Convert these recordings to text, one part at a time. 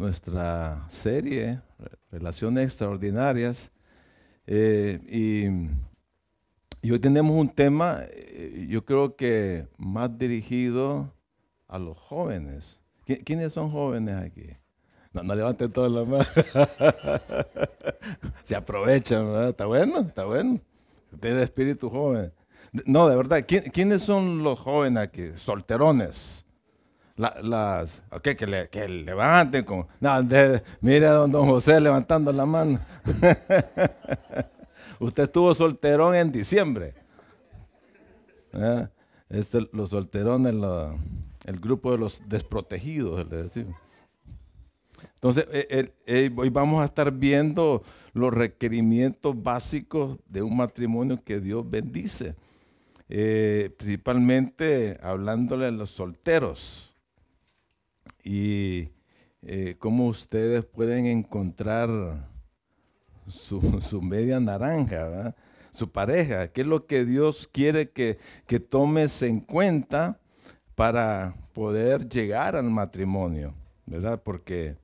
nuestra serie, Relaciones Extraordinarias, eh, y, hoy tenemos un tema, eh, yo creo que más dirigido a los jóvenes. ¿Quiénes son jóvenes aquí? No, no levanten todas las manos. Se aprovechan, ¿verdad? Está bueno, está bueno. Tiene espíritu joven. No, de verdad, ¿quiénes son los jóvenes aquí? Solterones las, okay, que, le, que levanten. Con, no, mira a don, José levantando la mano. Usted estuvo solterón en diciembre. ¿Eh? Este, los solterones, el grupo de los desprotegidos, le decimos. Entonces, eh, hoy vamos a estar viendo los requerimientos básicos de un matrimonio que Dios bendice. Eh, principalmente hablándole a los solteros y eh, cómo ustedes pueden encontrar su, media naranja, su pareja, qué es lo que Dios quiere que, tomes en cuenta para poder llegar al matrimonio, ¿verdad? Porque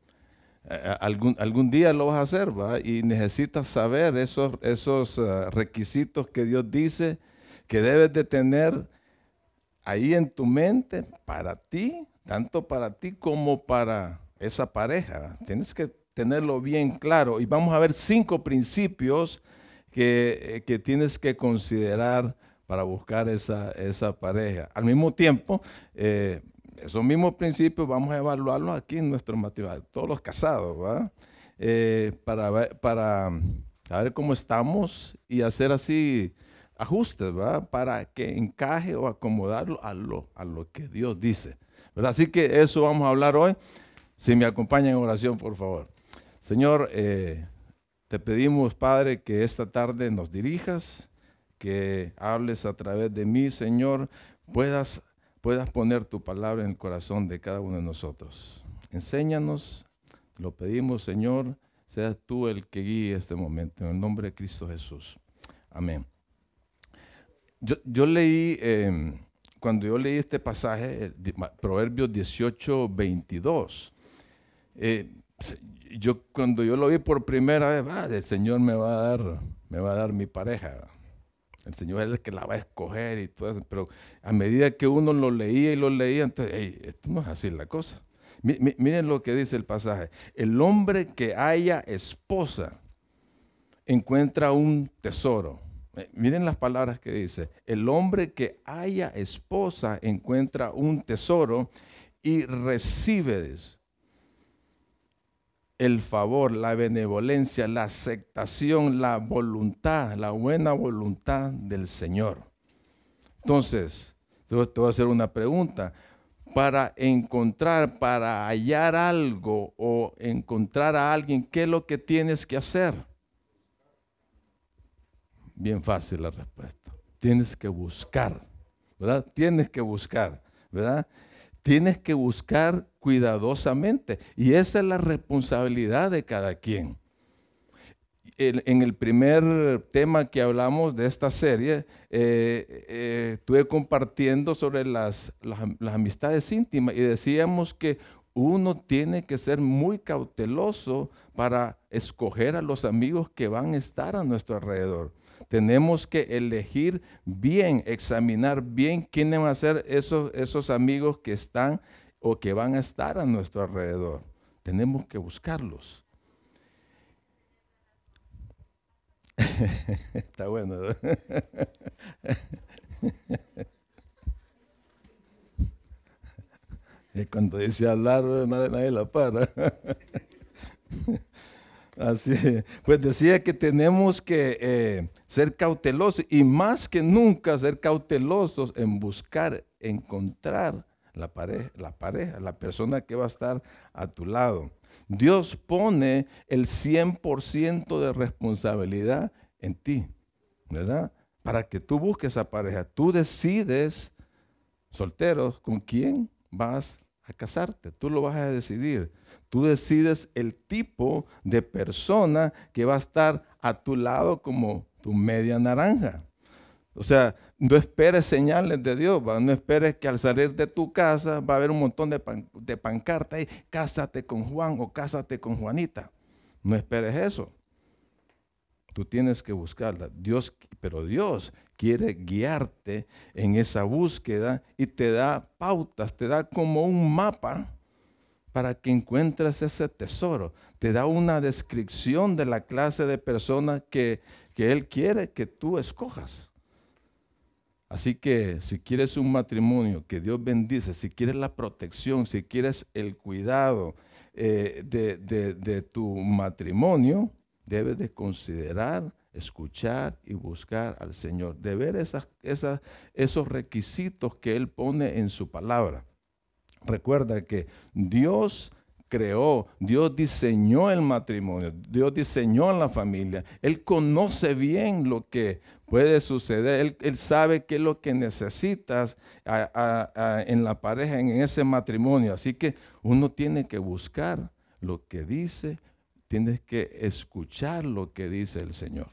eh, algún, algún día lo vas a hacer, Y necesitas saber esos, esos eh, requisitos que Dios dice que debes de tener ahí en tu mente para ti tanto para ti como para esa pareja. Tienes que tenerlo bien claro. Y vamos a ver cinco principios que, eh, tienes que considerar para buscar esa, esa pareja. Al mismo tiempo, eh, esos mismos principios vamos a evaluarlos aquí en nuestro matrimonio, todos los casados, ¿va? Eh, para, para ver cómo estamos y hacer así ajustes, ¿va? Para que encaje o acomodarlo a lo, a lo que Dios dice. Así que eso vamos a hablar hoy. Si me acompañan en oración, por favor. Señor, eh, te pedimos, Padre, que esta tarde nos dirijas, que hables a través de mí, Señor, puedas, puedas poner tu palabra en el corazón de cada uno de nosotros. Enséñanos, lo pedimos, Señor, seas tú el que guíe este momento, en el nombre de Cristo Jesús. Amén. Yo, leí... Em, cuando yo leí este pasaje, Proverbios 18, 22, eh, yo, cuando yo lo vi por primera vez, el Señor me va a dar, me va a dar mi pareja. El Señor es el que la va a escoger y todo eso. Pero a medida que uno lo leía y lo leía, entonces, esto no es así la cosa. miren lo que dice el pasaje. El hombre que haya esposa encuentra un tesoro eh, miren las palabras que dice. El hombre que haya esposa encuentra un tesoro y recibe el favor, la benevolencia, la aceptación, la voluntad, la buena voluntad del Señor. Entonces, te voy a hacer una pregunta. Para encontrar, para hallar algo o encontrar a alguien, ¿qué es lo que tienes que hacer? Bien fácil la respuesta. Tienes que buscar, ¿verdad? Tienes que buscar, ¿verdad? Tienes que buscar cuidadosamente. Y esa es la responsabilidad de cada quien. En el primer tema que hablamos de esta serie, eh, eh, estuve compartiendo sobre las, las amistades íntimas y decíamos que uno tiene que ser muy cauteloso para escoger a los amigos que van a estar a nuestro alrededor. Tenemos que elegir bien, examinar bien quiénes van a ser esos, esos amigos que están o que van a estar a nuestro alrededor. Tenemos que buscarlos. Está bueno. y cuando dice hablar, nadie la para. Así, pues decía que tenemos que eh, ser cautelosos y más que nunca ser cautelosos en buscar, encontrar la pareja, la persona que va a estar a tu lado. Dios pone el 100% de responsabilidad en ti, ¿verdad? Para que tú busques a pareja. Tú decides, solteros, con quién vas a casarte. Tú lo vas a decidir. Tú decides el tipo de persona que va a estar a tu lado como tu media naranja. O sea, no esperes señales de Dios, no esperes que al salir de tu casa va a haber un montón de, pancartas ahí, cásate con Juan o cásate con Juanita. No esperes eso. Tú tienes que buscarla. Dios, pero Dios quiere guiarte en esa búsqueda y te da pautas, te da como un mapa para que encuentres ese tesoro. Te da una descripción de la clase de persona que, que Él quiere que tú escojas. Así que si quieres un matrimonio que Dios bendice, si quieres la protección, si quieres el cuidado eh, de, tu matrimonio, debes de considerar, escuchar y buscar al Señor, de ver esas, esos requisitos que Él pone en su palabra. Recuerda que Dios creó, Dios diseñó el matrimonio, Dios diseñó la familia. Él conoce bien lo que puede suceder, Él, sabe qué es lo que necesitas en la pareja, en ese matrimonio. Así que uno tiene que buscar lo que dice, tienes que escuchar lo que dice el Señor.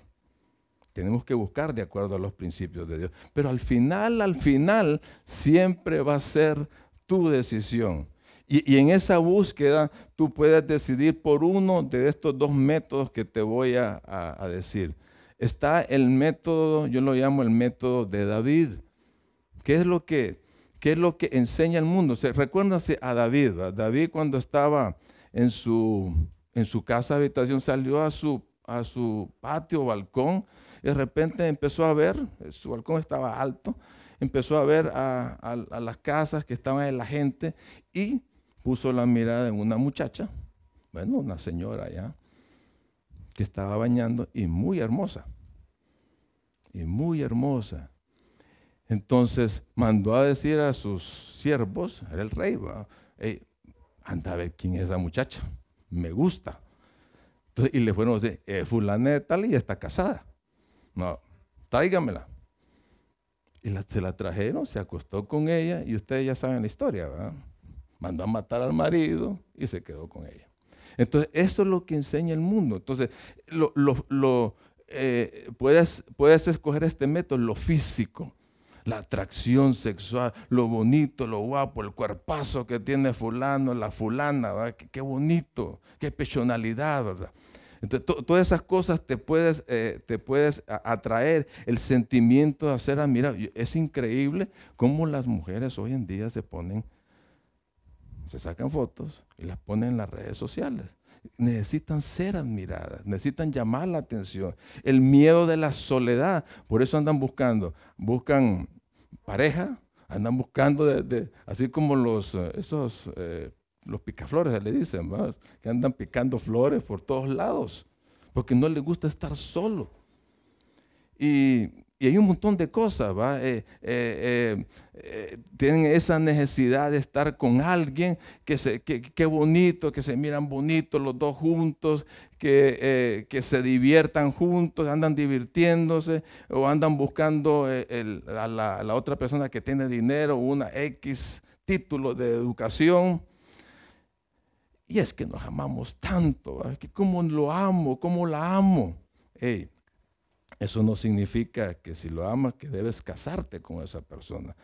Tenemos que buscar de acuerdo a los principios de Dios. Pero al final, al final, siempre va a ser tu decisión. Y, en esa búsqueda tú puedes decidir por uno de estos dos métodos que te voy a, decir. Está el método, yo lo llamo el método de David. ¿Qué es lo que, qué es lo que enseña el mundo? Recuérdense a David. David cuando estaba en su, en su casa habitación salió a su, patio balcón y de repente empezó a ver, su balcón estaba alto, empezó a ver a, a las casas que estaban en la gente y puso la mirada en una muchacha, bueno, una señora ya, que estaba bañando y muy hermosa, y muy hermosa. Entonces mandó a decir a sus siervos, era el rey, anda a ver quién es esa muchacha, me gusta. y le fueron a decir, eh, fulana de tal y está casada. No, tráigamela. Y se la trajeron, se acostó con ella y ustedes ya saben la historia, ¿verdad? mandó a matar al marido y se quedó con ella. Entonces, eso es lo que enseña el mundo. Entonces, lo, eh, puedes, puedes escoger este método, lo físico, la atracción sexual, lo bonito, lo guapo, el cuerpazo que tiene fulano, la fulana, Qué, bonito, qué pechonalidad, ¿verdad? Entonces, todas esas cosas te puedes, eh, te puedes atraer, el sentimiento de hacer admirar. Es increíble cómo las mujeres hoy en día se ponen se sacan fotos y las ponen en las redes sociales. Necesitan ser admiradas, necesitan llamar la atención. El miedo de la soledad, por eso andan buscando, buscan pareja, andan buscando, de, así como los, eh, esos, eh, los picaflores, le dicen, que andan picando flores por todos lados, porque no les gusta estar solo. Y y hay un montón de cosas, ¿va? Eh, eh, eh, tienen esa necesidad de estar con alguien, que, bonito, que se miran bonitos los dos juntos, que, se diviertan juntos, andan divirtiéndose o andan buscando a, la, otra persona que tiene dinero, una X título de educación. Y es que nos amamos tanto, que cómo lo amo, cómo la amo. Eso no significa que si lo amas, que debes casarte con esa persona.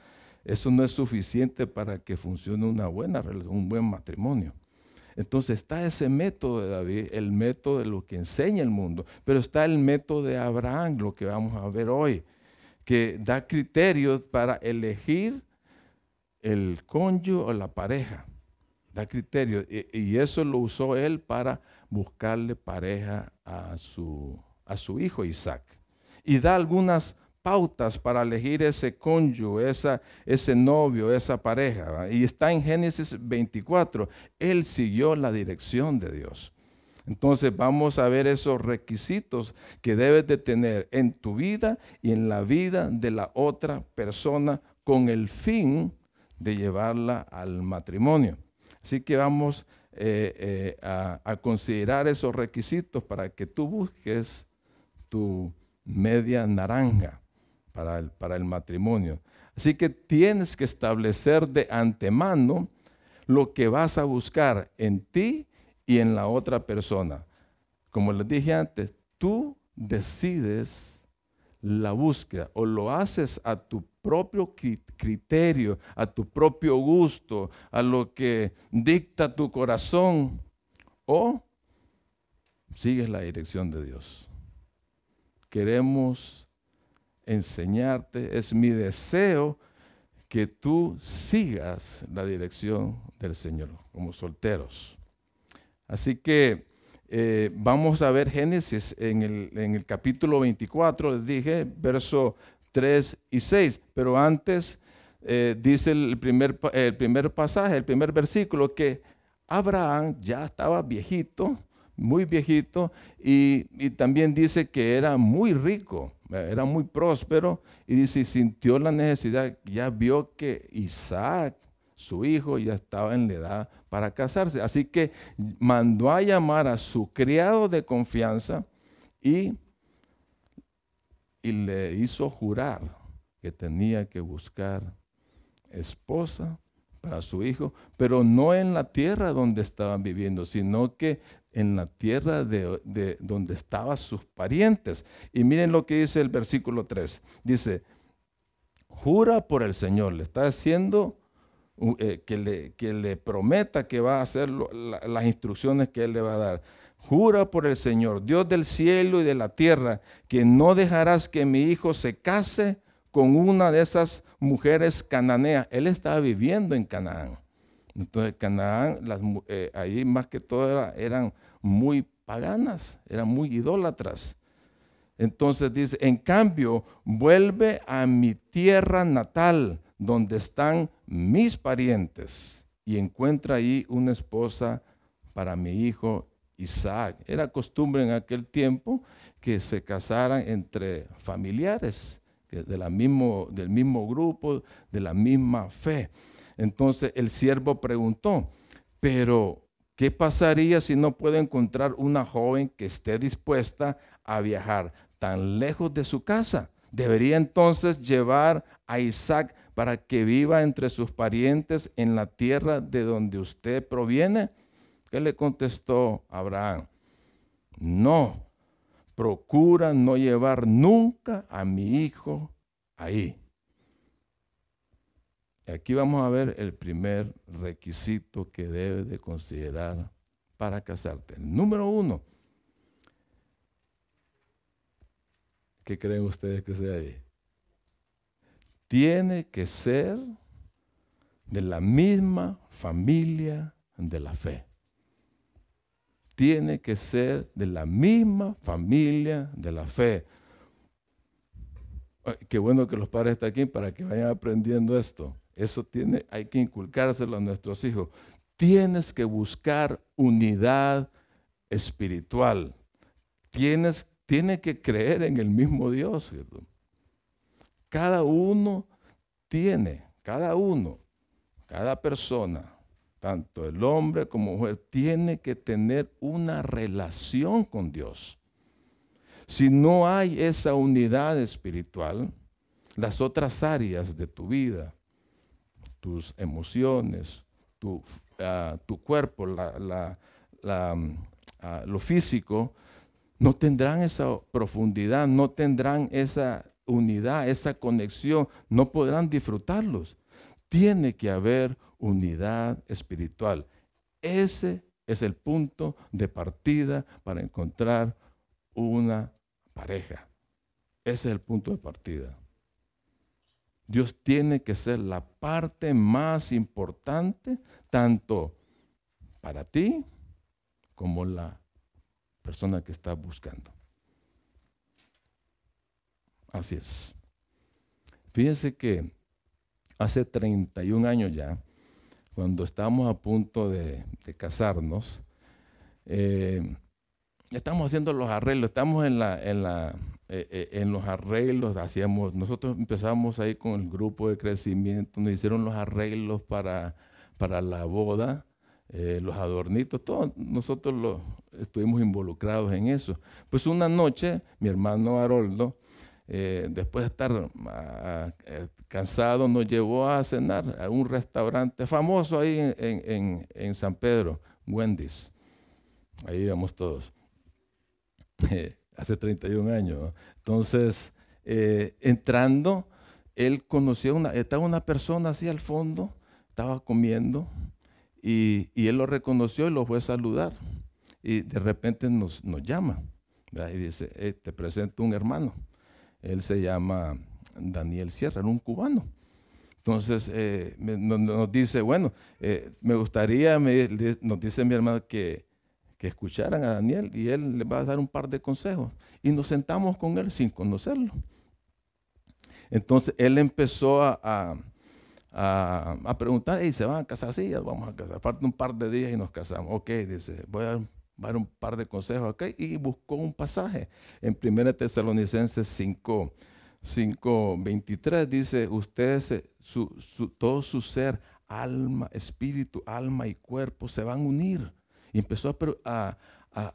Eso no es suficiente para que funcione una buena un buen matrimonio. Entonces está ese método de David, el método de lo que enseña el mundo, pero está el método de Abraham, lo que vamos a ver hoy, que da criterios para elegir el cónyuge o la pareja. Da criterios. Y, eso lo usó él para buscarle pareja a su, a su hijo Isaac y da algunas pautas para elegir ese cónyuge, ese novio, esa pareja. Y está en Génesis 24. Él siguió la dirección de Dios. Entonces vamos a ver esos requisitos que debes de tener en tu vida y en la vida de la otra persona con el fin de llevarla al matrimonio. Así que vamos eh, eh, a considerar esos requisitos para que tú busques tu media naranja para el, para el matrimonio. Así que tienes que establecer de antemano lo que vas a buscar en ti y en la otra persona. Como les dije antes, tú decides la búsqueda o lo haces a tu propio criterio, a tu propio gusto, a lo que dicta tu corazón, o sigues la dirección de Dios. Queremos enseñarte, es mi deseo que tú sigas la dirección del Señor como solteros. Así que eh, vamos a ver Génesis en el, capítulo 24, les dije, verso 3 y 6. Pero antes eh, dice el primer, el primer pasaje, el primer versículo, que Abraham ya estaba viejito, muy viejito, y, también dice que era muy rico, era muy próspero, y dice, sintió la necesidad, ya vio que Isaac, su hijo, ya estaba en la edad para casarse. Así que mandó a llamar a su criado de confianza y, y le hizo jurar que tenía que buscar esposa para su hijo, pero no en la tierra donde estaban viviendo, sino que en la tierra de, donde estaban sus parientes. Y miren lo que dice el versículo 3. Dice, jura por el Señor, le está haciendo eh, que, le, que le prometa que va a hacer las instrucciones que él le va a dar. Jura por el Señor, Dios del cielo y de la tierra, que no dejarás que mi hijo se case con una de esas mujeres cananeas. Él estaba viviendo en Canaán. Entonces, Canaán, eh, ahí más que todo eran muy paganas, eran muy idólatras. Entonces dice, en cambio, vuelve a mi tierra natal donde están mis parientes y encuentra ahí una esposa para mi hijo Isaac. Era costumbre en aquel tiempo que se casaran entre familiares de la mismo, del mismo grupo, de la misma fe. Entonces el siervo preguntó, pero ¿qué pasaría si no puede encontrar una joven que esté dispuesta a viajar tan lejos de su casa? ¿Debería entonces llevar a Isaac para que viva entre sus parientes en la tierra de donde usted proviene? ¿Qué le contestó Abraham? No, procura no llevar nunca a mi hijo ahí. Aquí vamos a ver el primer requisito que debes de considerar para casarte. Número uno. ¿Qué creen ustedes que sea ahí? tiene que ser de la misma familia de la fe. Tiene que ser de la misma familia de la fe. Qué bueno que los padres están aquí para que vayan aprendiendo esto. Eso tiene, hay que inculcárselo a nuestros hijos. Tienes que buscar unidad espiritual. Tienes, tiene que creer en el mismo Dios. Cada uno tiene, cada uno, cada persona, tanto el hombre como mujer, tiene que tener una relación con Dios. Si no hay esa unidad espiritual, las otras áreas de tu vida, tus emociones, tu, ah, cuerpo, mm, ah, lo físico, no tendrán esa profundidad, no tendrán esa unidad, esa conexión, no podrán disfrutarlos. Tiene que haber unidad espiritual. Ese es el punto de partida para encontrar una pareja. Ese es el punto de partida. Dios tiene que ser la parte más importante, tanto para ti como la persona que está buscando. Así es. Fíjense que hace 31 años ya, cuando estábamos a punto de, casarnos, eh, estamos haciendo los arreglos, estamos en, la, en, la, eh, eh, en los arreglos, hacíamos, nosotros empezamos ahí con el grupo de crecimiento, nos hicieron los arreglos para, para la boda, los adornitos, todos nosotros los, estuvimos involucrados en eso. Pues una noche, mi hermano Haroldo, eh, después de estar ah, eh, cansado, nos llevó a cenar a un restaurante famoso ahí en, San Pedro, Wendy's. Ahí íbamos todos, hace 31 años. Entonces, eh, entrando, él conoció, una, estaba una persona así al fondo, estaba comiendo, y, él lo reconoció y lo fue a saludar. Y de repente nos, nos llama y dice, eh, te presento un hermano. Él se llama Daniel Sierra, era un cubano. Entonces eh, nos, dice, bueno, eh, me gustaría, nos dice mi hermano que, que escucharan a Daniel y él le va a dar un par de consejos. Y nos sentamos con él sin conocerlo. Entonces él empezó a, a, preguntar, y se van a casar, sí, vamos a casar, falta un par de días y nos casamos. Ok, dice, voy a dar un par de consejos, ok, y buscó un pasaje en 1 Tesalonicenses 5, 5, 23, dice, ustedes, su, todo su ser, alma, espíritu, alma y cuerpo se van a unir. Y empezó a,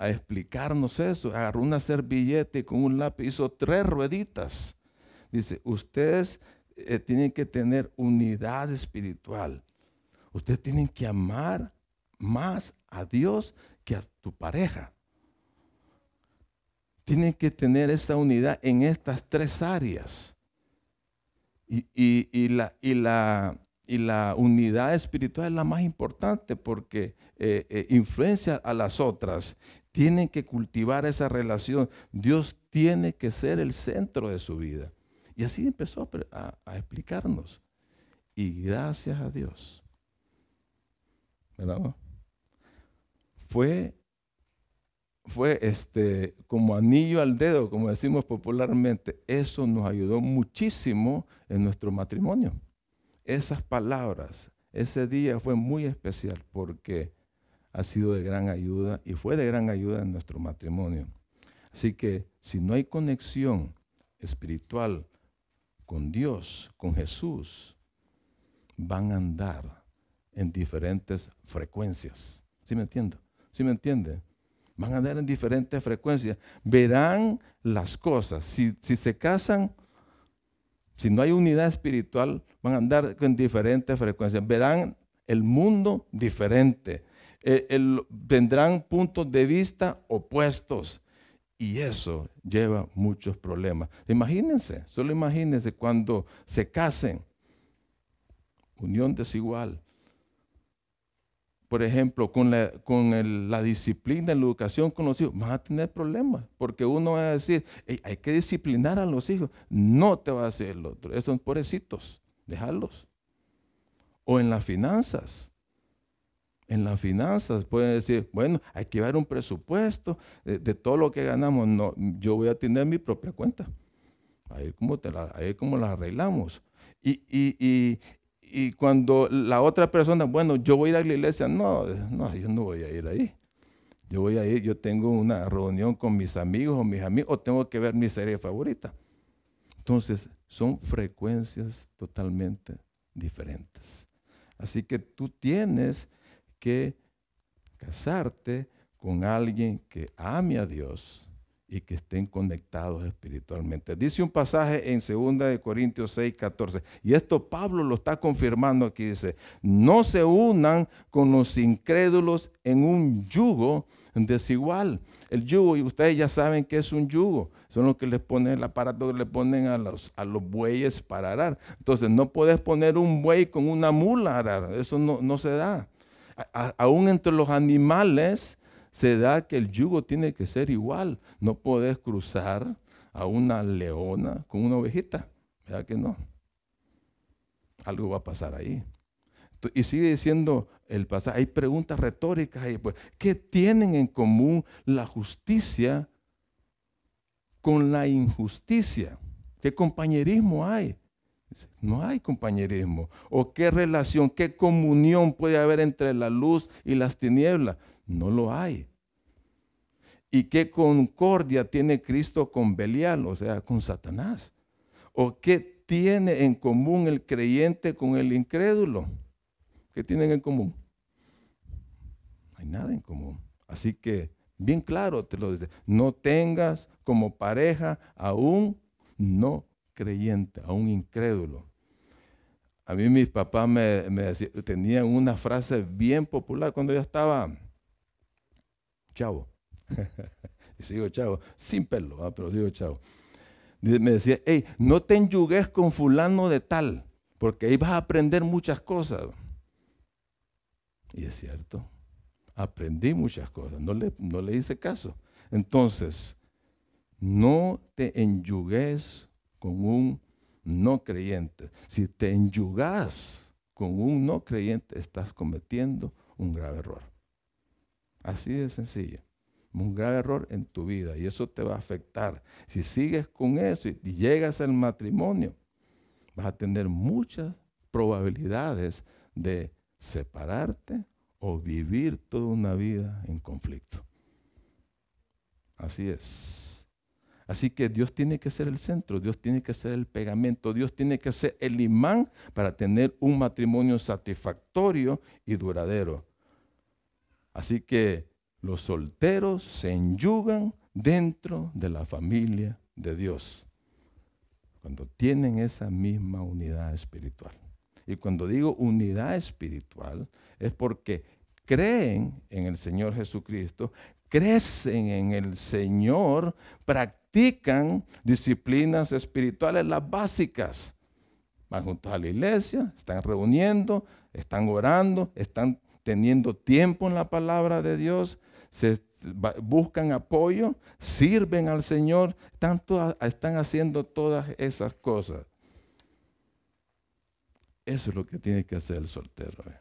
explicarnos eso, agarró una servilleta y con un lápiz hizo tres rueditas. Dice, ustedes eh, tienen que tener unidad espiritual. Ustedes tienen que amar más a Dios que a tu pareja. Tienen que tener esa unidad en estas tres áreas. Y, la, y la, unidad espiritual es la más importante porque eh, eh, influencia a las otras. Tienen que cultivar esa relación. Dios tiene que ser el centro de su vida. Y así empezó a, explicarnos. Y gracias a Dios. Fue, fue este, como anillo al dedo, como decimos popularmente. Eso nos ayudó muchísimo en nuestro matrimonio. Esas palabras, ese día fue muy especial porque ha sido de gran ayuda y fue de gran ayuda en nuestro matrimonio. Así que si no hay conexión espiritual con Dios, con Jesús, van a andar en diferentes frecuencias. ¿Sí me entiendo? ¿Sí me entiende? Van a andar en diferentes frecuencias. Verán las cosas. Si, se casan, si no hay unidad espiritual, van a andar en diferentes frecuencias. Verán el mundo diferente. vendrán puntos de vista opuestos. Y eso lleva muchos problemas. Imagínense, solo imagínense cuando se casen, unión desigual. Por ejemplo, con la, con la disciplina la educación con los hijos, van a tener problemas, porque uno va a decir, hay que disciplinar a los hijos. No te va a hacer el otro, esos son pobrecitos, déjalos. O en las finanzas, en las finanzas. Pueden decir, bueno, hay que ver un presupuesto de, todo lo que ganamos. No, yo voy a tener mi propia cuenta. Ahí como, te la, como la arreglamos. Y, y, y, cuando la otra persona, bueno, yo voy a ir a la iglesia, no, no, yo no voy a ir ahí. Yo voy a ir, yo tengo una reunión con mis amigos o mis amigos, o tengo que ver mi serie favorita. Entonces, son frecuencias totalmente diferentes. Así que tú tienes que casarte con alguien que ame a Dios y que estén conectados espiritualmente. Dice un pasaje en 2 Corintios 6, 14, y esto Pablo lo está confirmando aquí, dice, no se unan con los incrédulos en un yugo desigual. El yugo, y ustedes ya saben que es un yugo, son los que les ponen el aparato que le ponen a los, a los bueyes para arar. Entonces no puedes poner un buey con una mula arar, eso no, no se da aún entre los animales se da que el yugo tiene que ser igual. No puedes cruzar a una leona con una ovejita. ¿Verdad que no? Algo va a pasar ahí. Y sigue diciendo el pasaje, hay preguntas retóricas ahí, pues, ¿qué tienen en común la justicia con la injusticia? ¿Qué compañerismo hay? No hay compañerismo. ¿O qué relación, qué comunión puede haber entre la luz y las tinieblas? No lo hay. ¿Y qué concordia tiene Cristo con Belial, o sea, con Satanás? ¿O qué tiene en común el creyente con el incrédulo? ¿Qué tienen en común? No hay nada en común. Así que, bien claro te lo dice, no tengas como pareja a un no creyente, a un incrédulo. A mí mis papás me, tenían una frase bien popular cuando yo estaba chavo. y sigo chavo, sin pelo, pero digo chavo. me decía, hey, no te enyugues con fulano de tal, porque ahí vas a aprender muchas cosas. Y es cierto, aprendí muchas cosas, no le, no le hice caso. Entonces, no te enyugues con un no creyente. Si te enyugas con un no creyente, estás cometiendo un grave error. Así de sencillo. Un grave error en tu vida y eso te va a afectar. Si sigues con eso y llegas al matrimonio, vas a tener muchas probabilidades de separarte o vivir toda una vida en conflicto. Así es. Así que Dios tiene que ser el centro, Dios tiene que ser el pegamento, Dios tiene que ser el imán para tener un matrimonio satisfactorio y duradero. Así que los solteros se enyugan dentro de la familia de Dios, cuando tienen esa misma unidad espiritual. Y cuando digo unidad espiritual es porque creen en el Señor Jesucristo, crecen en el Señor, practican disciplinas espirituales, las básicas. Van juntos a la iglesia, están reuniendo, están orando, están teniendo tiempo en la palabra de Dios, se buscan apoyo, sirven al Señor, tanto están haciendo todas esas cosas. Eso es lo que tiene que hacer el soltero. Eh.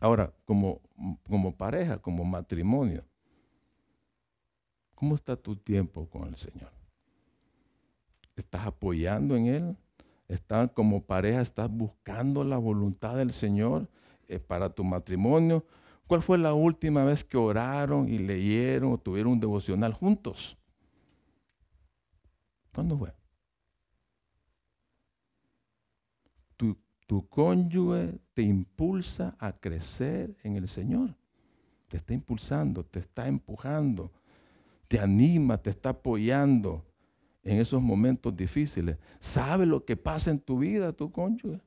Ahora, como, como pareja, como matrimonio, ¿cómo está tu tiempo con el Señor? ¿Estás apoyando en Él? ¿Estás como pareja, estás buscando la voluntad del Señor para tu matrimonio? ¿Cuál fue la última vez que oraron y leyeron o tuvieron un devocional juntos? ¿Cuándo fue? tu cónyuge te impulsa a crecer en el Señor. Te está impulsando, te está empujando, te anima, te está apoyando en esos momentos difíciles. ¿Sabe lo que pasa en tu vida, tu cónyuge?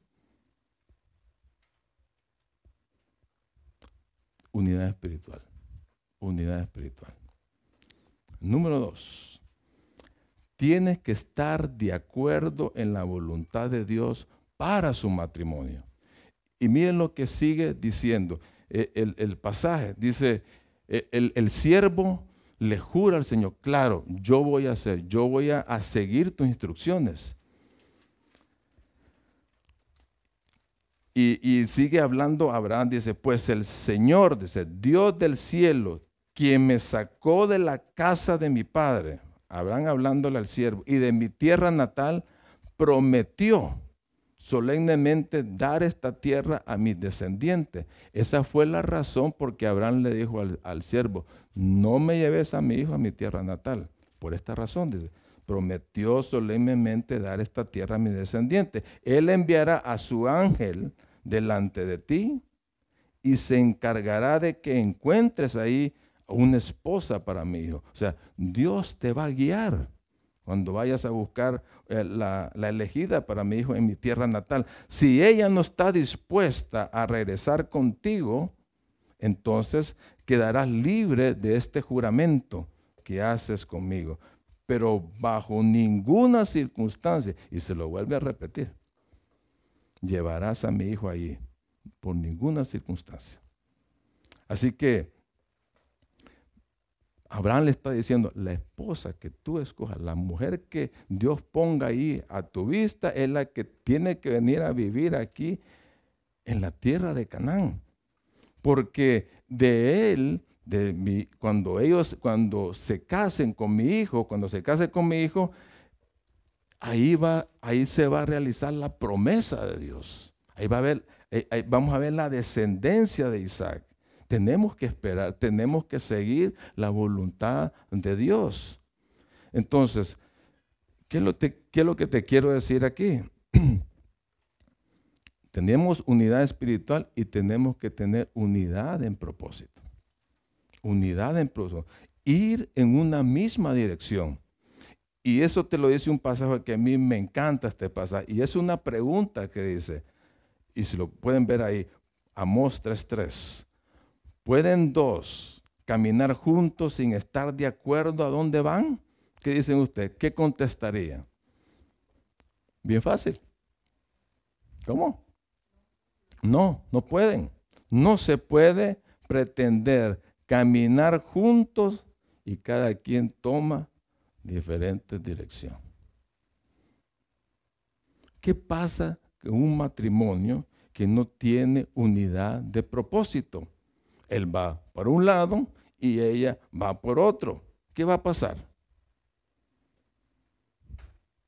Unidad espiritual. Unidad espiritual. Número dos. Tienes que estar de acuerdo en la voluntad de Dios para su matrimonio. Y miren lo que sigue diciendo e, el, pasaje. Dice, e, el, siervo le jura al Señor, claro, yo voy a hacer, yo voy a, a seguir tus instrucciones. Y, sigue hablando Abraham, dice, pues el Señor, dice, Dios del cielo, quien me sacó de la casa de mi padre, Abraham hablándole al siervo, y de mi tierra natal, prometió solemnemente dar esta tierra a mis descendientes. Esa fue la razón por que Abraham le dijo al, siervo, no me lleves a mi hijo a mi tierra natal. Por esta razón, dice, prometió solemnemente dar esta tierra a mis descendientes. Él enviará a su ángel delante de ti y se encargará de que encuentres ahí una esposa para mi hijo. O sea, Dios te va a guiar cuando vayas a buscar eh, la, elegida para mi hijo en mi tierra natal. Si ella no está dispuesta a regresar contigo, entonces quedarás libre de este juramento que haces conmigo. Pero bajo ninguna circunstancia, y se lo vuelve a repetir, llevarás a mi hijo allí, por ninguna circunstancia. Así que Abraham le está diciendo, la esposa que tú escojas, la mujer que Dios ponga ahí a tu vista, es la que tiene que venir a vivir aquí en la tierra de Canaán. Porque de él, de cuando ellos, cuando se casen con mi hijo, cuando se case con mi hijo, ahí, va, ahí se va a realizar la promesa de Dios. Ahí va a ver, eh, vamos a ver la descendencia de Isaac. Tenemos que esperar, tenemos que seguir la voluntad de Dios. Entonces, ¿qué es lo, lo que te quiero decir aquí? tenemos unidad espiritual y tenemos que tener unidad en propósito. Unidad en propósito. Ir en una misma dirección. Y eso te lo dice un pasaje que a mí me encanta este pasaje. Y es una pregunta que dice, y si lo pueden ver ahí, Amós 3.3. ¿Pueden dos caminar juntos sin estar de acuerdo a dónde van? ¿Qué dicen ustedes? ¿Qué contestaría? Bien fácil. ¿Cómo? No, no pueden. No se puede pretender caminar juntos y cada quien toma diferentes direcciones. ¿Qué pasa con un matrimonio que no tiene unidad de propósito? Él va por un lado y ella va por otro. ¿Qué va a pasar?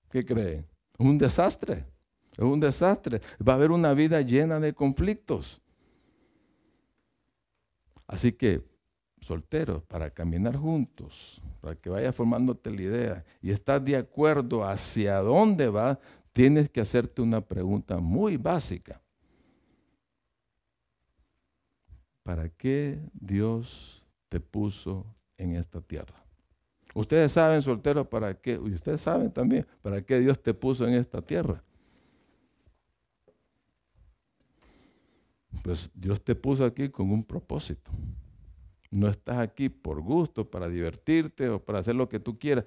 ¿Qué creen? Un desastre. Es un desastre. Va a haber una vida llena de conflictos. Así que, solteros, para caminar juntos, para que vaya formándote la idea y estar de acuerdo hacia dónde va, tienes que hacerte una pregunta muy básica. ¿Para qué Dios te puso en esta tierra? Ustedes saben, solteros, para qué, y ustedes saben también, para qué Dios te puso en esta tierra. Pues Dios te puso aquí con un propósito. No estás aquí por gusto, para divertirte o para hacer lo que tú quieras.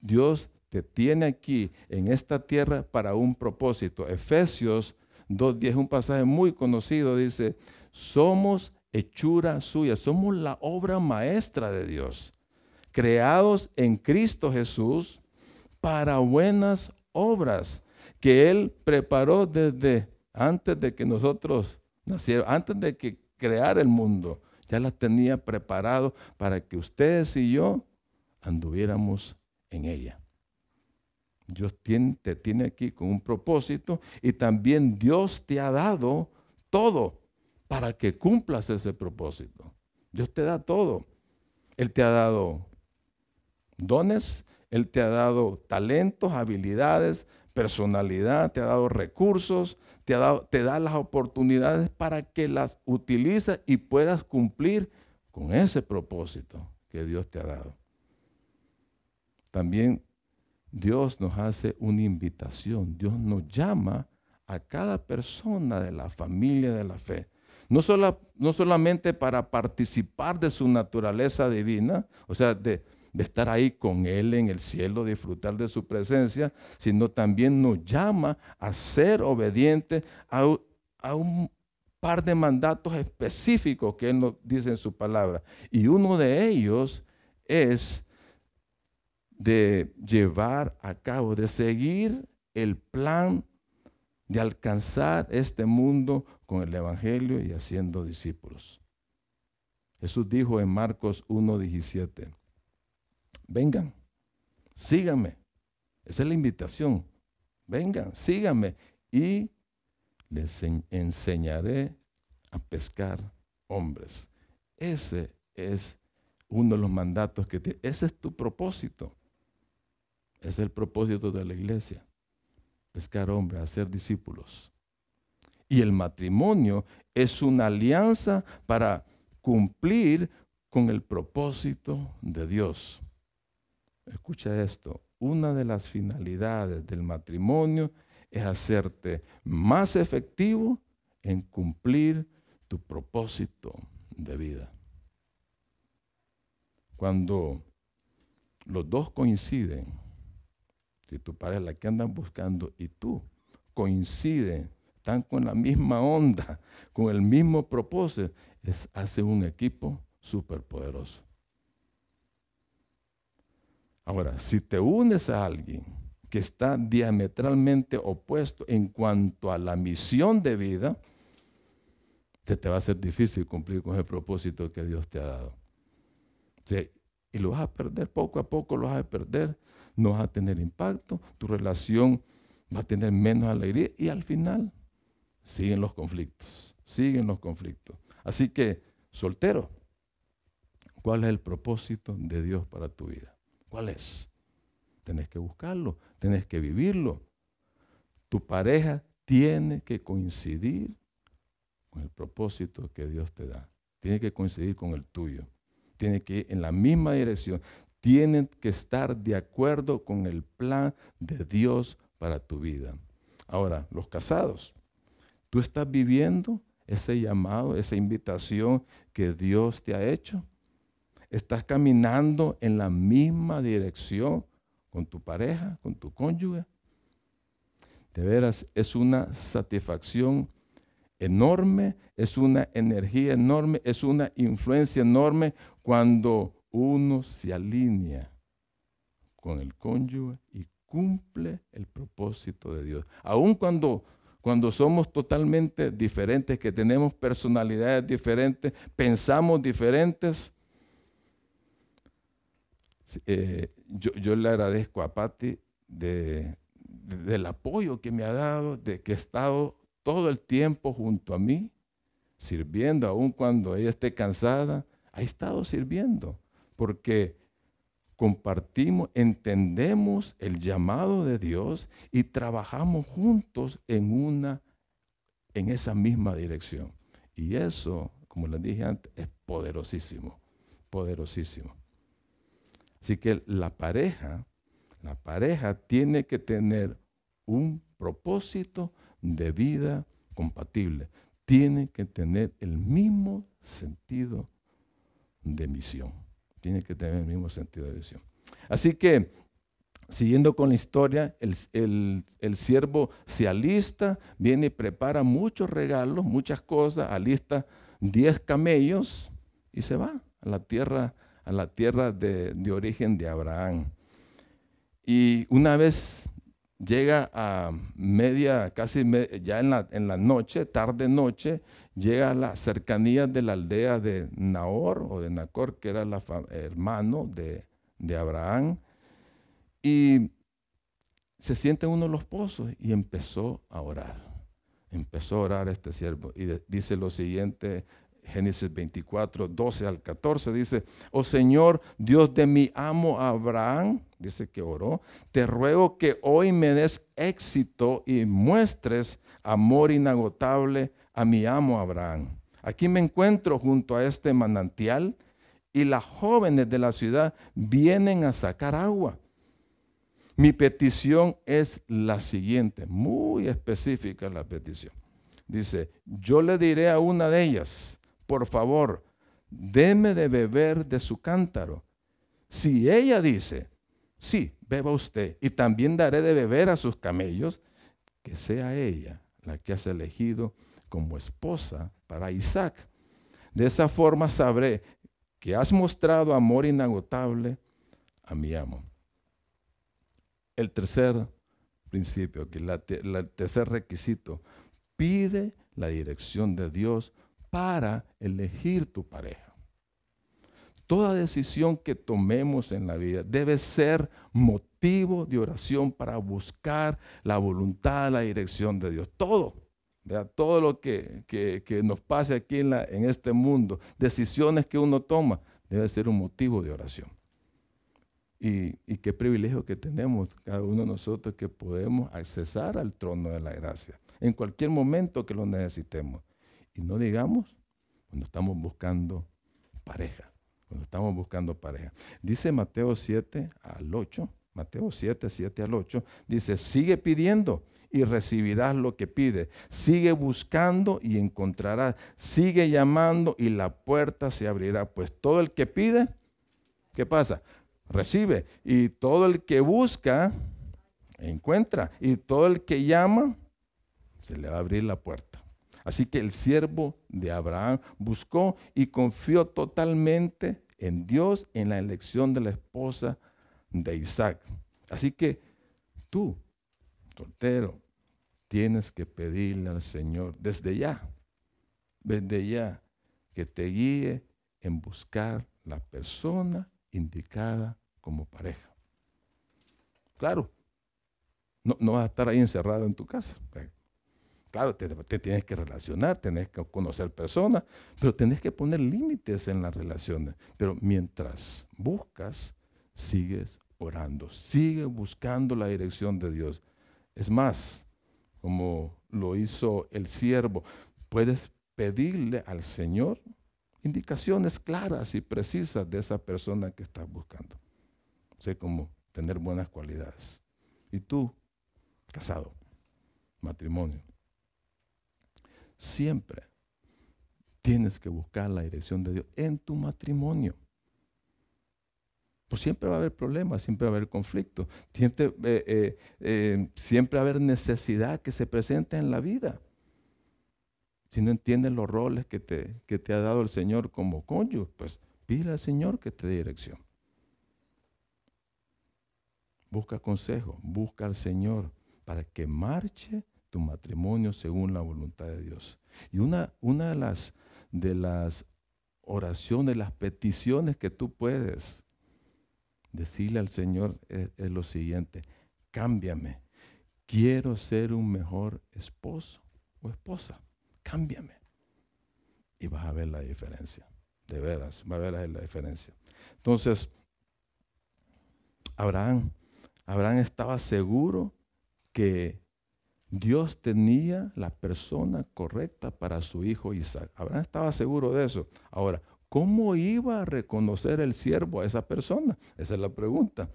Dios te tiene aquí en esta tierra para un propósito. Efesios 2.10, un pasaje muy conocido, dice, somos hechura suya, somos la obra maestra de Dios, creados en Cristo Jesús para buenas obras que Él preparó desde antes de que nosotros nacieron, antes de que creara el mundo, ya las tenía preparado para que ustedes y yo anduviéramos en ella. Dios te tiene aquí con un propósito y también Dios te ha dado todo para que cumplas ese propósito. Dios te da todo. Él te ha dado dones, Él te ha dado talentos, habilidades, personalidad, te ha dado recursos, te, ha dado, te da las oportunidades para que las utilices y puedas cumplir con ese propósito que Dios te ha dado. También Dios nos hace una invitación, Dios nos llama a cada persona de la familia de la fe. No, no solamente para participar de su naturaleza divina, o sea, de, de estar ahí con Él en el cielo, disfrutar de su presencia, sino también nos llama a ser obedientes a, un par de mandatos específicos que Él nos dice en su palabra. Y uno de ellos es de llevar a cabo, de seguir el plan de alcanzar este mundo con el Evangelio y haciendo discípulos. Jesús dijo en Marcos 1.17, vengan, síganme. Esa es la invitación. Vengan, síganme y les enseñaré a pescar hombres. Ese es uno de los mandatos que tiene. Ese es tu propósito. Es el propósito de la iglesia. Pescar hombres, hacer discípulos. Y el matrimonio es una alianza para cumplir con el propósito de Dios. Escucha esto, una de las finalidades del matrimonio es hacerte más efectivo en cumplir tu propósito de vida. Cuando los dos coinciden, si tu pareja la que andan buscando y tú coinciden, están con la misma onda, con el mismo propósito, es, hace un equipo superpoderoso. Ahora, si te unes a alguien que está diametralmente opuesto en cuanto a la misión de vida, se te va a ser difícil cumplir con el propósito que Dios te ha dado. y lo vas a perder, poco a poco lo vas a perder, no vas a tener impacto, tu relación va a tener menos alegría y al final siguen los conflictos, siguen los conflictos. Así que, soltero, ¿cuál es el propósito de Dios para tu vida? ¿Cuál es? Tenés que buscarlo, tenés que vivirlo. Tu pareja tiene que coincidir con el propósito que Dios te da. Tiene que coincidir con el tuyo. Tiene que ir en la misma dirección. Tienen que estar de acuerdo con el plan de Dios para tu vida. Ahora, los casados, tú estás viviendo ese llamado, esa invitación que Dios te ha hecho. ¿Estás caminando en la misma dirección con tu pareja, con tu cónyuge, de veras es una satisfacción enorme, es una energía enorme, es una influencia enorme cuando uno se alinea con el cónyuge y cumple el propósito de Dios. Aun cuando, cuando somos totalmente diferentes, que tenemos personalidades diferentes, pensamos diferentes, eh, yo, le agradezco a Patti de, del apoyo que me ha dado, de que ha estado todo el tiempo junto a mí, sirviendo, aun cuando ella esté cansada, ha estado sirviendo, porque compartimos, entendemos el llamado de Dios y trabajamos juntos en una, en esa misma dirección. Y eso, como les dije antes, es poderosísimo, poderosísimo. Así que la pareja, la pareja tiene que tener un propósito de vida compatible. Tiene que tener el mismo sentido de misión. Tiene que tener el mismo sentido de visión. Así que, siguiendo con la historia, el, el siervo se alista, viene y prepara muchos regalos, muchas cosas, alista 10 camellos y se va a la tierra a la tierra de, origen de Abraham. Y una vez llega a media, casi ya en la, en la noche, tarde noche, llega a la cercanía de la aldea de Nahor o de Nacor, que era el hermano de, de Abraham, y se siente en uno de los pozos y empezó a orar. Empezó a orar este siervo y dice lo siguiente Génesis 24, 12 al 14 dice, oh Señor, Dios de mi amo Abraham, dice que oró, te ruego que hoy me des éxito y muestres amor inagotable a mi amo Abraham. Aquí me encuentro junto a este manantial y las jóvenes de la ciudad vienen a sacar agua. Mi petición es la siguiente, muy específica la petición. Dice, yo le diré a una de ellas, por favor, deme de beber de su cántaro. Si ella dice, sí, beba usted, y también daré de beber a sus camellos, que sea ella la que has elegido como esposa para Isaac. De esa forma sabré que has mostrado amor inagotable a mi amo. El tercer principio, el tercer requisito, pide la dirección de Dios para elegir tu pareja. Toda decisión que tomemos en la vida debe ser motivo de oración para buscar la voluntad, la dirección de Dios. Todo, todo lo que, nos pase aquí en, la, en este mundo, decisiones que uno toma, debe ser un motivo de oración. Y, y, qué privilegio que tenemos cada uno de nosotros que podemos accesar al trono de la gracia en cualquier momento que lo necesitemos. Y no digamos cuando estamos buscando pareja. Cuando estamos buscando pareja. Dice Mateo 7 al 8. Mateo 7, 7 al 8. Dice, sigue pidiendo y recibirás lo que pide. Sigue buscando y encontrarás. Sigue llamando y la puerta se abrirá. Pues todo el que pide, ¿qué pasa? Recibe. Y todo el que busca, encuentra. Y todo el que llama, se le va a abrir la puerta. Así que el siervo de Abraham buscó y confió totalmente en Dios en la elección de la esposa de Isaac. Así que tú, soltero, tienes que pedirle al Señor desde ya, desde ya, que te guíe en buscar la persona indicada como pareja. Claro, no, vas a estar ahí encerrado en tu casa. Claro, te, tienes que relacionar, tienes que conocer personas, pero tienes que poner límites en las relaciones. Pero mientras buscas, sigues orando, sigue buscando la dirección de Dios. Es más, como lo hizo el siervo, puedes pedirle al Señor indicaciones claras y precisas de esa persona que estás buscando. Sé cómo tener buenas cualidades. Y tú, casado, matrimonio, Siempre tienes que buscar la dirección de Dios en tu matrimonio. pues siempre va a haber problemas, siempre va a haber conflictos, siempre, eh, eh, siempre va a haber necesidad que se presente en la vida. Si no entiendes los roles que te, que te ha dado el Señor como cónyuge, pues pide al Señor que te dé dirección. Busca consejo, busca al Señor para que marche tu matrimonio según la voluntad de Dios. Y una, una de, las, de las oraciones, las peticiones que tú puedes decirle al Señor es, lo siguiente, cámbiame, quiero ser un mejor esposo o esposa, cámbiame. Y vas a ver la diferencia, de veras, vas a ver la diferencia. Entonces, Abraham, Abraham estaba seguro que Dios tenía la persona correcta para su hijo Isaac. Abraham estaba seguro de eso. Ahora, ¿cómo iba a reconocer el siervo a esa persona? Esa es la pregunta.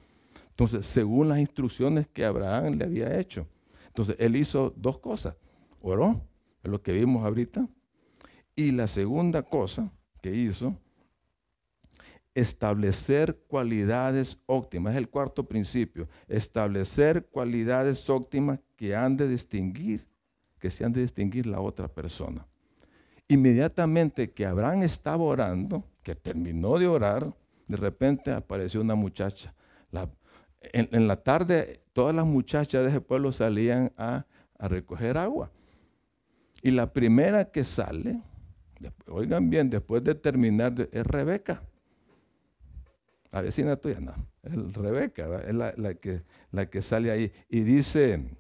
Entonces, según las instrucciones que Abraham le había hecho. Entonces, él hizo dos cosas. Oró, es lo que vimos ahorita. Y la segunda cosa que hizo, establecer cualidades óptimas. Es el cuarto principio. Establecer cualidades óptimas que han de distinguir, que se han de distinguir la otra persona. Inmediatamente que Abraham estaba orando, que terminó de orar, de repente apareció una muchacha. en, la tarde todas las muchachas de ese pueblo salían a, a recoger agua. Y la primera que sale, oigan bien, después de terminar, es Rebeca. La vecina tuya, no. Es Rebeca, es la, que, sale ahí. Y dice,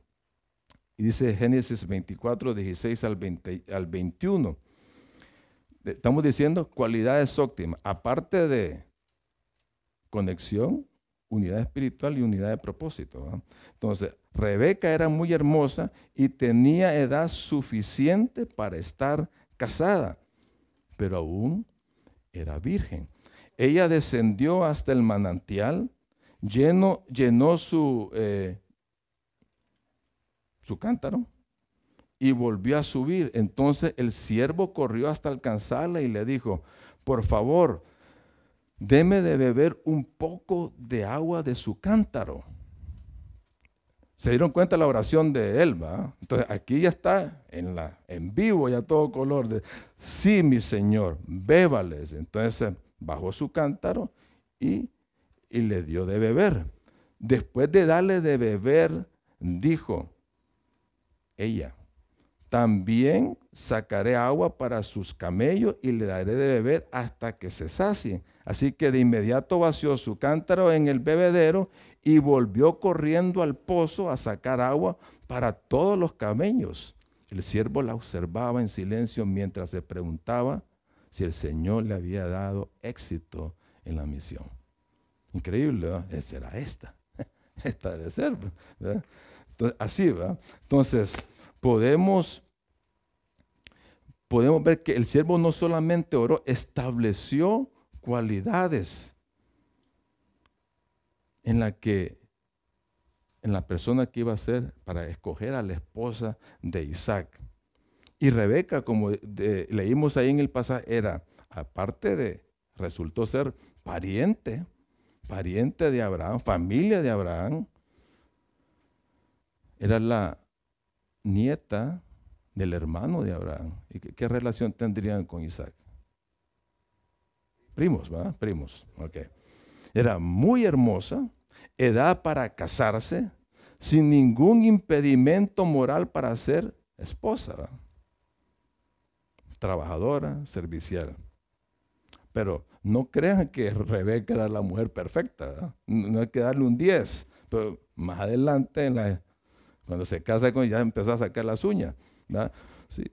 dice Génesis 24, 16 al, 20, al 21. Estamos diciendo cualidades óptimas. Aparte de conexión, unidad espiritual y unidad de propósito. Entonces, Rebeca era muy hermosa y tenía edad suficiente para estar casada, pero aún era virgen. Ella descendió hasta el manantial, llenó su, eh, su cántaro y volvió a subir. Entonces el siervo corrió hasta alcanzarla y le dijo, por favor, deme de beber un poco de agua de su cántaro. Se dieron cuenta la oración de Elba. Entonces aquí ya está en, la, en vivo, ya todo color de, sí, mi Señor, bébales. Entonces bajó su cántaro y, le dio de beber. Después de darle de beber, dijo ella, también sacaré agua para sus camellos y le daré de beber hasta que se sacien. Así que de inmediato vació su cántaro en el bebedero y volvió corriendo al pozo a sacar agua para todos los camellos. El siervo la observaba en silencio mientras se preguntaba si el Señor le había dado éxito en la misión. Increíble, ¿verdad? Será esta. Esta debe ser. Así, ¿verdad? Entonces, podemos, podemos ver que el siervo no solamente oró, estableció cualidades en la que en la persona que iba a ser para escoger a la esposa de Isaac. Y Rebeca, como leímos ahí en el pasaje, era, aparte de, resultó ser pariente, pariente de Abraham, familia de Abraham. Era la nieta del hermano de Abraham. ¿Y qué, relación tendrían con Isaac? Primos, ¿va? Primos. Ok. Era muy hermosa, edad para casarse, sin ningún impedimento moral para ser esposa. ¿va? Trabajadora, servicial. Pero no crean que Rebeca era la mujer perfecta. No hay que darle un 10. Pero más adelante, cuando se casa con ella, empezó a sacar las uñas. Sí.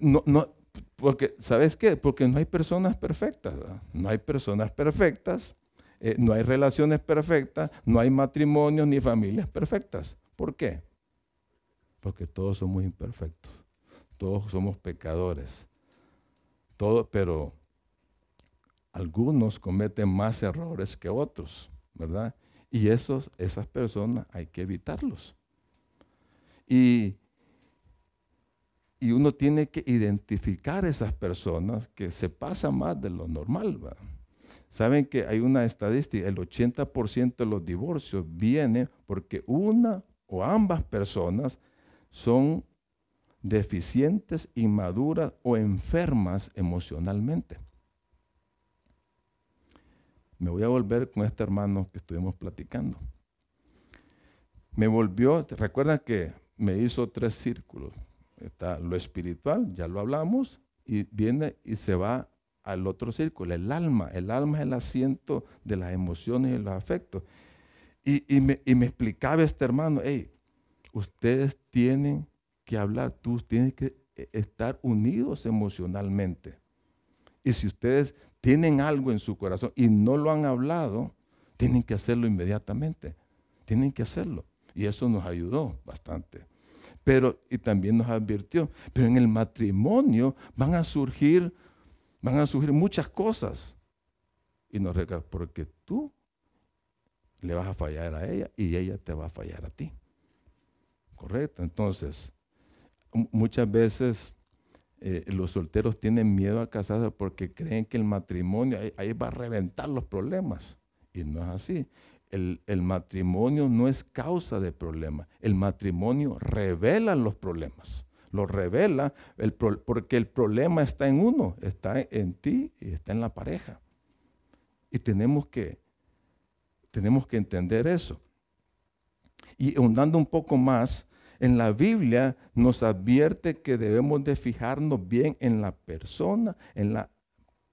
No, no, porque, ¿sabes qué? Porque no hay personas perfectas. No hay personas perfectas. Eh, no hay relaciones perfectas. No hay matrimonios ni familias perfectas. ¿Por qué? Porque todos somos imperfectos. Todos somos pecadores. Pero algunos cometen más errores que otros, ¿verdad? Y esos, esas personas hay que evitarlos. Y, y uno tiene que identificar esas personas que se pasan más de lo normal, ¿verdad? Saben que hay una estadística, el 80% de los divorcios viene porque una o ambas personas son deficientes, inmaduras o enfermas emocionalmente. Me voy a volver con este hermano que estuvimos platicando. Me volvió, recuerdan que me hizo tres círculos. Está lo espiritual, ya lo hablamos, y viene y se va al otro círculo, el alma. El alma es el asiento de las emociones y los afectos. Y, me, y me, explicaba este hermano, hey, ustedes tienen que hablar, tú tienes que eh, estar unidos emocionalmente. Y si ustedes tienen algo en su corazón y no lo han hablado, tienen que hacerlo inmediatamente. Tienen que hacerlo. Y eso nos ayudó bastante. Pero, y también nos advirtió, pero en el matrimonio van a surgir, van a surgir muchas cosas. Y nos recuerda, porque tú le vas a fallar a ella y ella te va a fallar a ti. Correcto. Entonces, muchas veces eh, los solteros tienen miedo a casarse porque creen que el matrimonio ahí, va a reventar los problemas. Y no es así. El, matrimonio no es causa de problemas. El matrimonio revela los problemas. Lo revela porque el problema está en uno, está en ti y está en la pareja. Y tenemos que, tenemos que entender eso. Y ahondando un poco más, en la Biblia nos advierte que debemos de fijarnos bien en la persona, en la,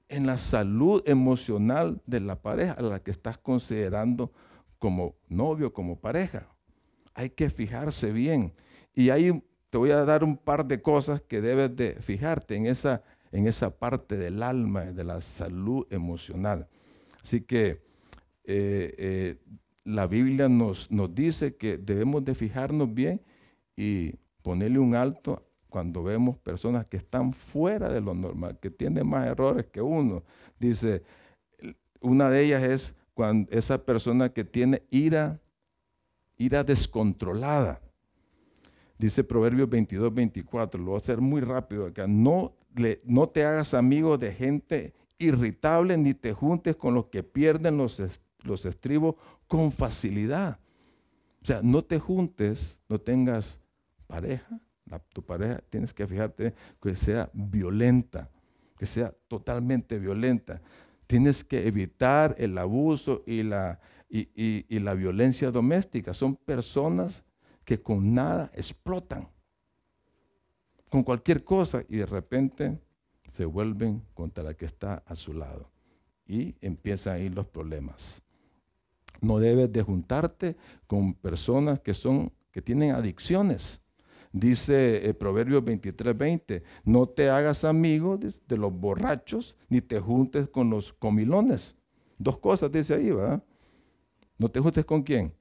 en la salud emocional de la pareja a la que estás considerando como novio, como pareja. Hay que fijarse bien. Y ahí te voy a dar un par de cosas que debes de fijarte en esa, en esa parte del alma, de la salud emocional. Así que eh, eh, la Biblia nos, nos dice que debemos de fijarnos bien y ponerle un alto cuando vemos personas que están fuera de lo normal, que tienen más errores que uno. Dice, una de ellas es cuando esa persona que tiene ira, ira descontrolada. Dice Proverbios 22, 24, lo voy a hacer muy rápido acá. No, le, no te hagas amigo de gente irritable ni te juntes con los que pierden los, los estribos con facilidad. O sea, no te juntes, no tengas pareja, tu pareja, tienes que fijarte que sea violenta, que sea totalmente violenta. Tienes que evitar el abuso y la, y, la violencia doméstica. Son personas que con nada explotan, con cualquier cosa, y de repente se vuelven contra la que está a su lado. Y empiezan a ir los problemas. No debes de juntarte con personas que son que tienen adicciones. Dice el Proverbio 23, 20, no te hagas amigo de, los borrachos ni te juntes con los comilones. Dos cosas dice ahí, ¿verdad? No te juntes con quién?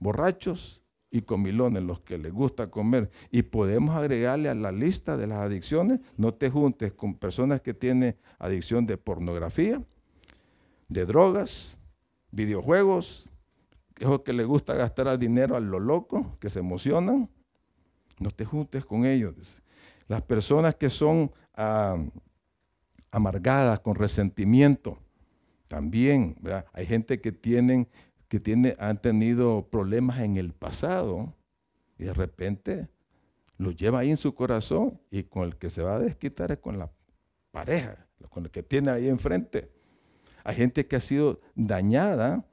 Borrachos y comilones, los que les gusta comer. Y podemos agregarle a la lista de las adicciones, no te juntes con personas que tienen adicción de pornografía, de drogas, videojuegos, esos que les gusta gastar dinero a lo loco, que se emocionan, no te juntes con ellos. Las personas que son ah, amargadas, con resentimiento, también, hay gente que tienen, que tiene, han tenido problemas en el pasado y de repente lo lleva ahí en su corazón y con el que se va a desquitar es con la pareja, con el que tiene ahí enfrente. Hay gente que ha sido dañada,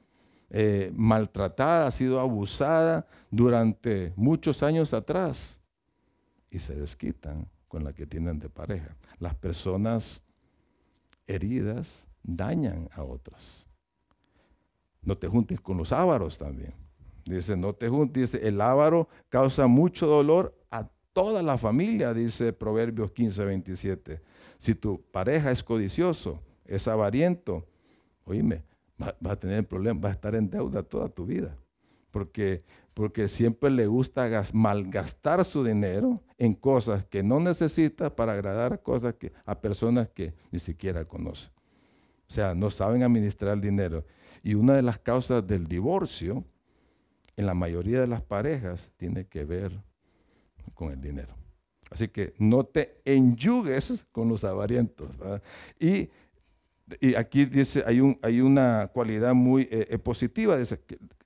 eh, maltratada, ha sido abusada durante muchos años atrás y se desquitan con la que tienen de pareja. Las personas heridas dañan a otras. No te juntes con los ávaros también. Dice, no te juntes. Dice, el ávaro causa mucho dolor a toda la familia, dice Proverbios 15, 27. Si tu pareja es codicioso, es avariento, oíme, va a tener problemas, va a estar en deuda toda tu vida. Porque porque siempre le gusta malgastar su dinero en cosas que no necesita para agradar cosas que, a personas que ni siquiera conoce. O sea, no saben administrar el dinero. Y una de las causas del divorcio en la mayoría de las parejas tiene que ver con el dinero. Así que no te enyugues con los avarientos. Y y aquí dice, hay, un, hay una cualidad muy eh, eh, positiva, dice,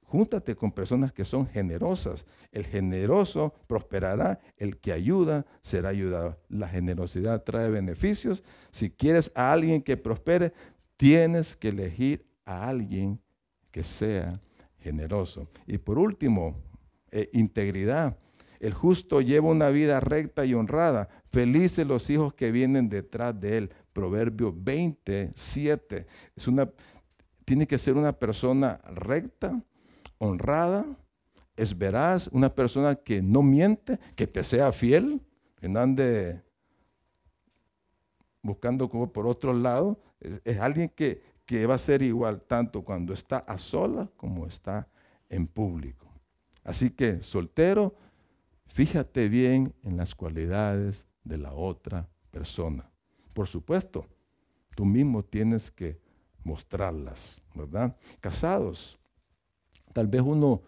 júntate con personas que son generosas. El generoso prosperará, el que ayuda será ayudado. La generosidad trae beneficios. Si quieres a alguien que prospere, tienes que elegir a alguien que sea generoso. Y por último, eh, integridad. El justo lleva una vida recta y honrada. Felices los hijos que vienen detrás de él. Proverbio 27. Es una, tiene que ser una persona recta, honrada, es veraz, una persona que no miente, que te sea fiel, que no ande buscando como por otro lado. Es, alguien que, que va a ser igual tanto cuando está a solas como está en público. Así que, soltero, fíjate bien en las cualidades de la otra persona. Por supuesto, tú mismo tienes que mostrarlas, ¿verdad? Casados, tal vez uno,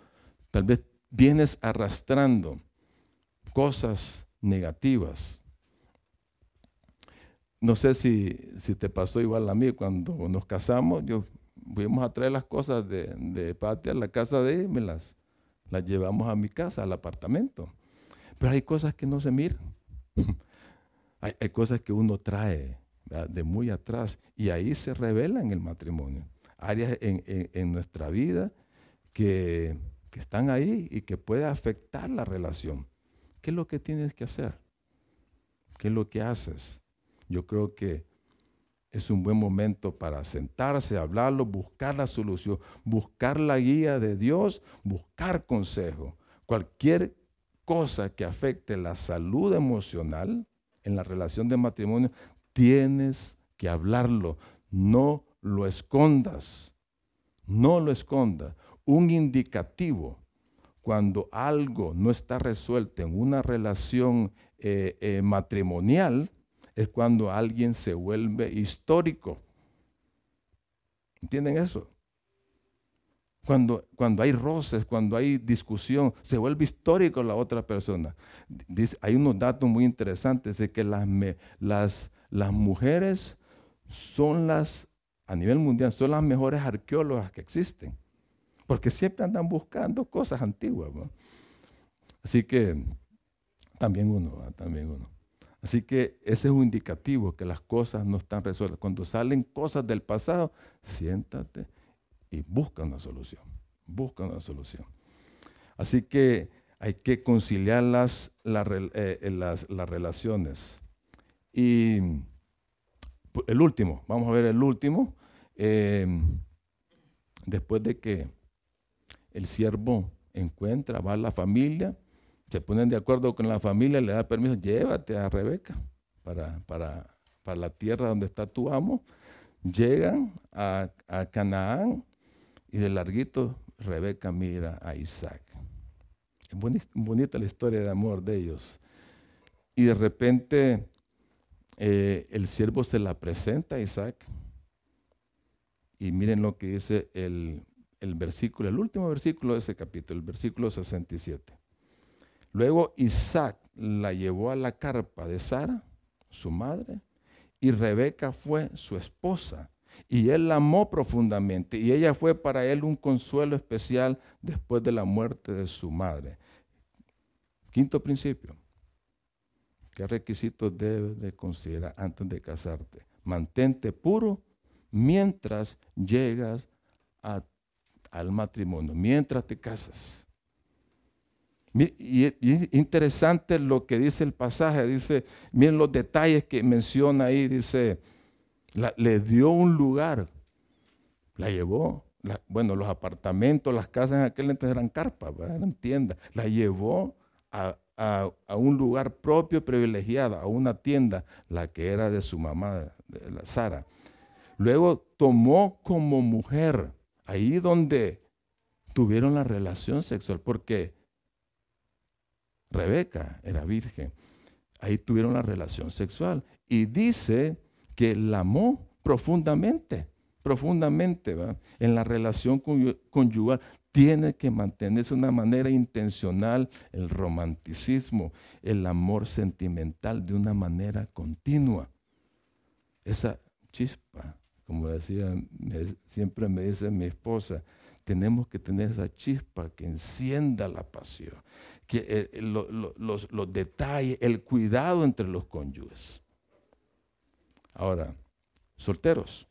tal vez vienes arrastrando cosas negativas. No sé si, si te pasó igual a mí cuando nos casamos, yo fuimos a traer las cosas de, de a la casa de él, me las, las llevamos a mi casa, al apartamento. Pero hay cosas que no se miran. Hay, cosas que uno trae de muy atrás y ahí se revela en el matrimonio. Áreas en, nuestra vida que, que, están ahí y que puede afectar la relación. ¿Qué es lo que tienes que hacer? ¿Qué es lo que haces? Yo creo que es un buen momento para sentarse, hablarlo, buscar la solución, buscar la guía de Dios, buscar consejo. Cualquier cosa que afecte la salud emocional, en la relación de matrimonio, tienes que hablarlo. No lo escondas. No lo escondas. Un indicativo cuando algo no está resuelto en una relación eh, eh, matrimonial es cuando alguien se vuelve histórico. ¿Entienden eso? Cuando, cuando hay roces, cuando hay discusión, se vuelve histórico la otra persona. Hay unos datos muy interesantes de que las, mujeres son las, a nivel mundial, son las mejores arqueólogas que existen. Porque siempre andan buscando cosas antiguas. Así que también uno, también uno. Así que ese es un indicativo que las cosas no están resueltas. Cuando salen cosas del pasado, siéntate y busca una solución. Busca una solución. Así que hay que conciliar las, eh, eh, las, las, relaciones. Y el último, vamos a ver el último. Eh, después de que el siervo encuentra, va a la familia, se ponen de acuerdo con la familia, le da permiso, llévate a Rebeca para, para, para la tierra donde está tu amo. Llegan a Canaán y de larguito, Rebeca mira a Isaac. Es bonita, la historia de amor de ellos. Y de repente eh, el siervo se la presenta a Isaac. Y miren lo que dice el, el versículo, el último versículo de ese capítulo, el versículo 67. Luego Isaac la llevó a la carpa de Sara, su madre, y Rebeca fue su esposa. Y él la amó profundamente y ella fue para él un consuelo especial después de la muerte de su madre. Quinto principio. ¿Qué requisitos debes de considerar antes de casarte? Mantente puro mientras llegas al matrimonio, mientras te casas. Y, es interesante lo que dice el pasaje, dice, miren los detalles que menciona ahí, dice, le dio un lugar, la llevó. bueno, los apartamentos, las casas en aquel entonces eran carpas, eran tiendas. La llevó a, un lugar propio privilegiado, a una tienda, la que era de su mamá, de la Sara. Luego tomó como mujer, ahí donde tuvieron la relación sexual, porque Rebeca era virgen. Ahí tuvieron la relación sexual. Y dice que la amó profundamente, profundamente, en la relación conyugal. Tiene que mantenerse de una manera intencional el romanticismo, el amor sentimental de una manera continua. Esa chispa Como decía, siempre me dice mi esposa, tenemos que tener esa chispa que encienda la pasión, que eh, los, los detalles, el cuidado entre los cónyuges. Ahora, solteros,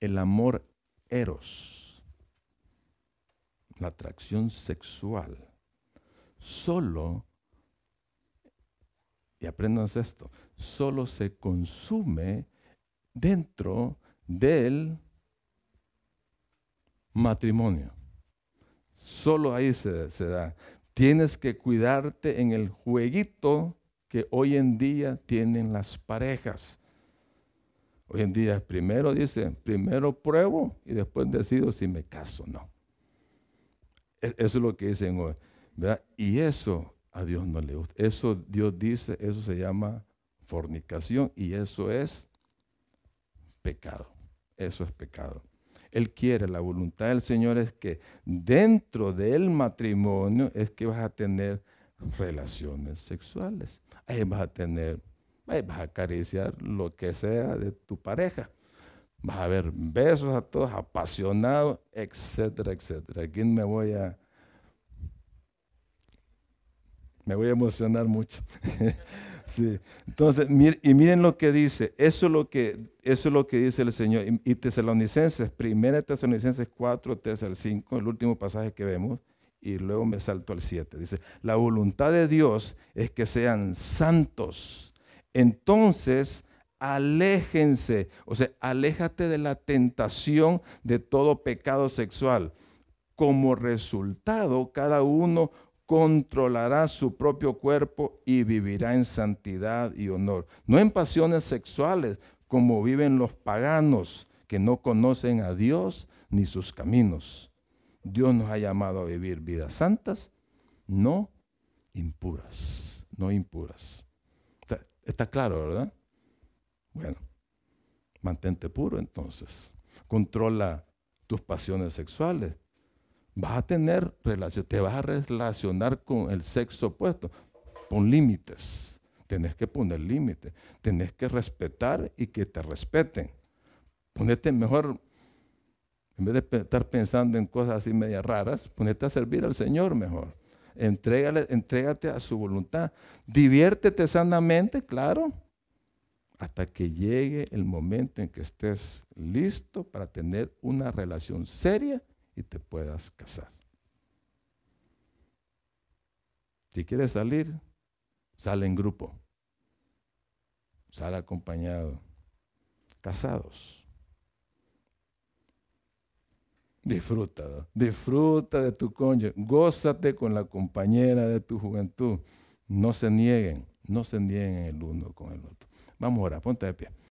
el amor eros, la atracción sexual, solo, y aprendan esto, solo se consume dentro del matrimonio. Solo ahí se, se, da. Tienes que cuidarte en el jueguito que hoy en día tienen las parejas. Hoy en día primero dice, primero pruebo y después decido si me caso o no. E, eso es lo que dicen hoy. Y eso a Dios no le gusta. Eso Dios dice, eso se llama fornicación y eso es pecado. Eso es pecado. Él quiere, la voluntad del Señor es que dentro del matrimonio es que vas a tener relaciones sexuales. Ahí vas a tener, vas a acariciar lo que sea de tu pareja. Vas a ver besos a todos, apasionados, etcétera, etcétera. Aquí me voy a, me voy a emocionar mucho. sí. Entonces, y miren lo que dice, eso es lo que, eso es lo que dice el Señor. Y, y Tesalonicenses, primera Tesalonicenses 4, Tesal 5, el último pasaje que vemos, y luego me salto al 7. Dice, la voluntad de Dios es que sean santos. Entonces, aléjense, o sea, aléjate de la tentación de todo pecado sexual. Como resultado, cada uno controlará su propio cuerpo y vivirá en santidad y honor. No en pasiones sexuales, como viven los paganos que no conocen a Dios ni sus caminos. Dios nos ha llamado a vivir vidas santas, no impuras, no impuras. Está, claro, ¿verdad? Bueno, mantente puro entonces. Controla tus pasiones sexuales. Vas a tener relación, te vas a relacionar con el sexo opuesto. Pon límites. Tenés que poner límites. Tenés que respetar y que te respeten. Ponete mejor en vez de estar pensando en cosas así medias raras, ponete a servir al Señor mejor. Entrégate a su voluntad. Diviértete sanamente, claro, hasta que llegue el momento en que estés listo para tener una relación seria y te puedas casar. Si quieres salir, sale en grupo, sale acompañado, casados Disfruta, disfruta de tu cónyuge, gózate con la compañera de tu juventud. No se nieguen, no se nieguen el uno con el otro. Vamos ahora, ponte de pie.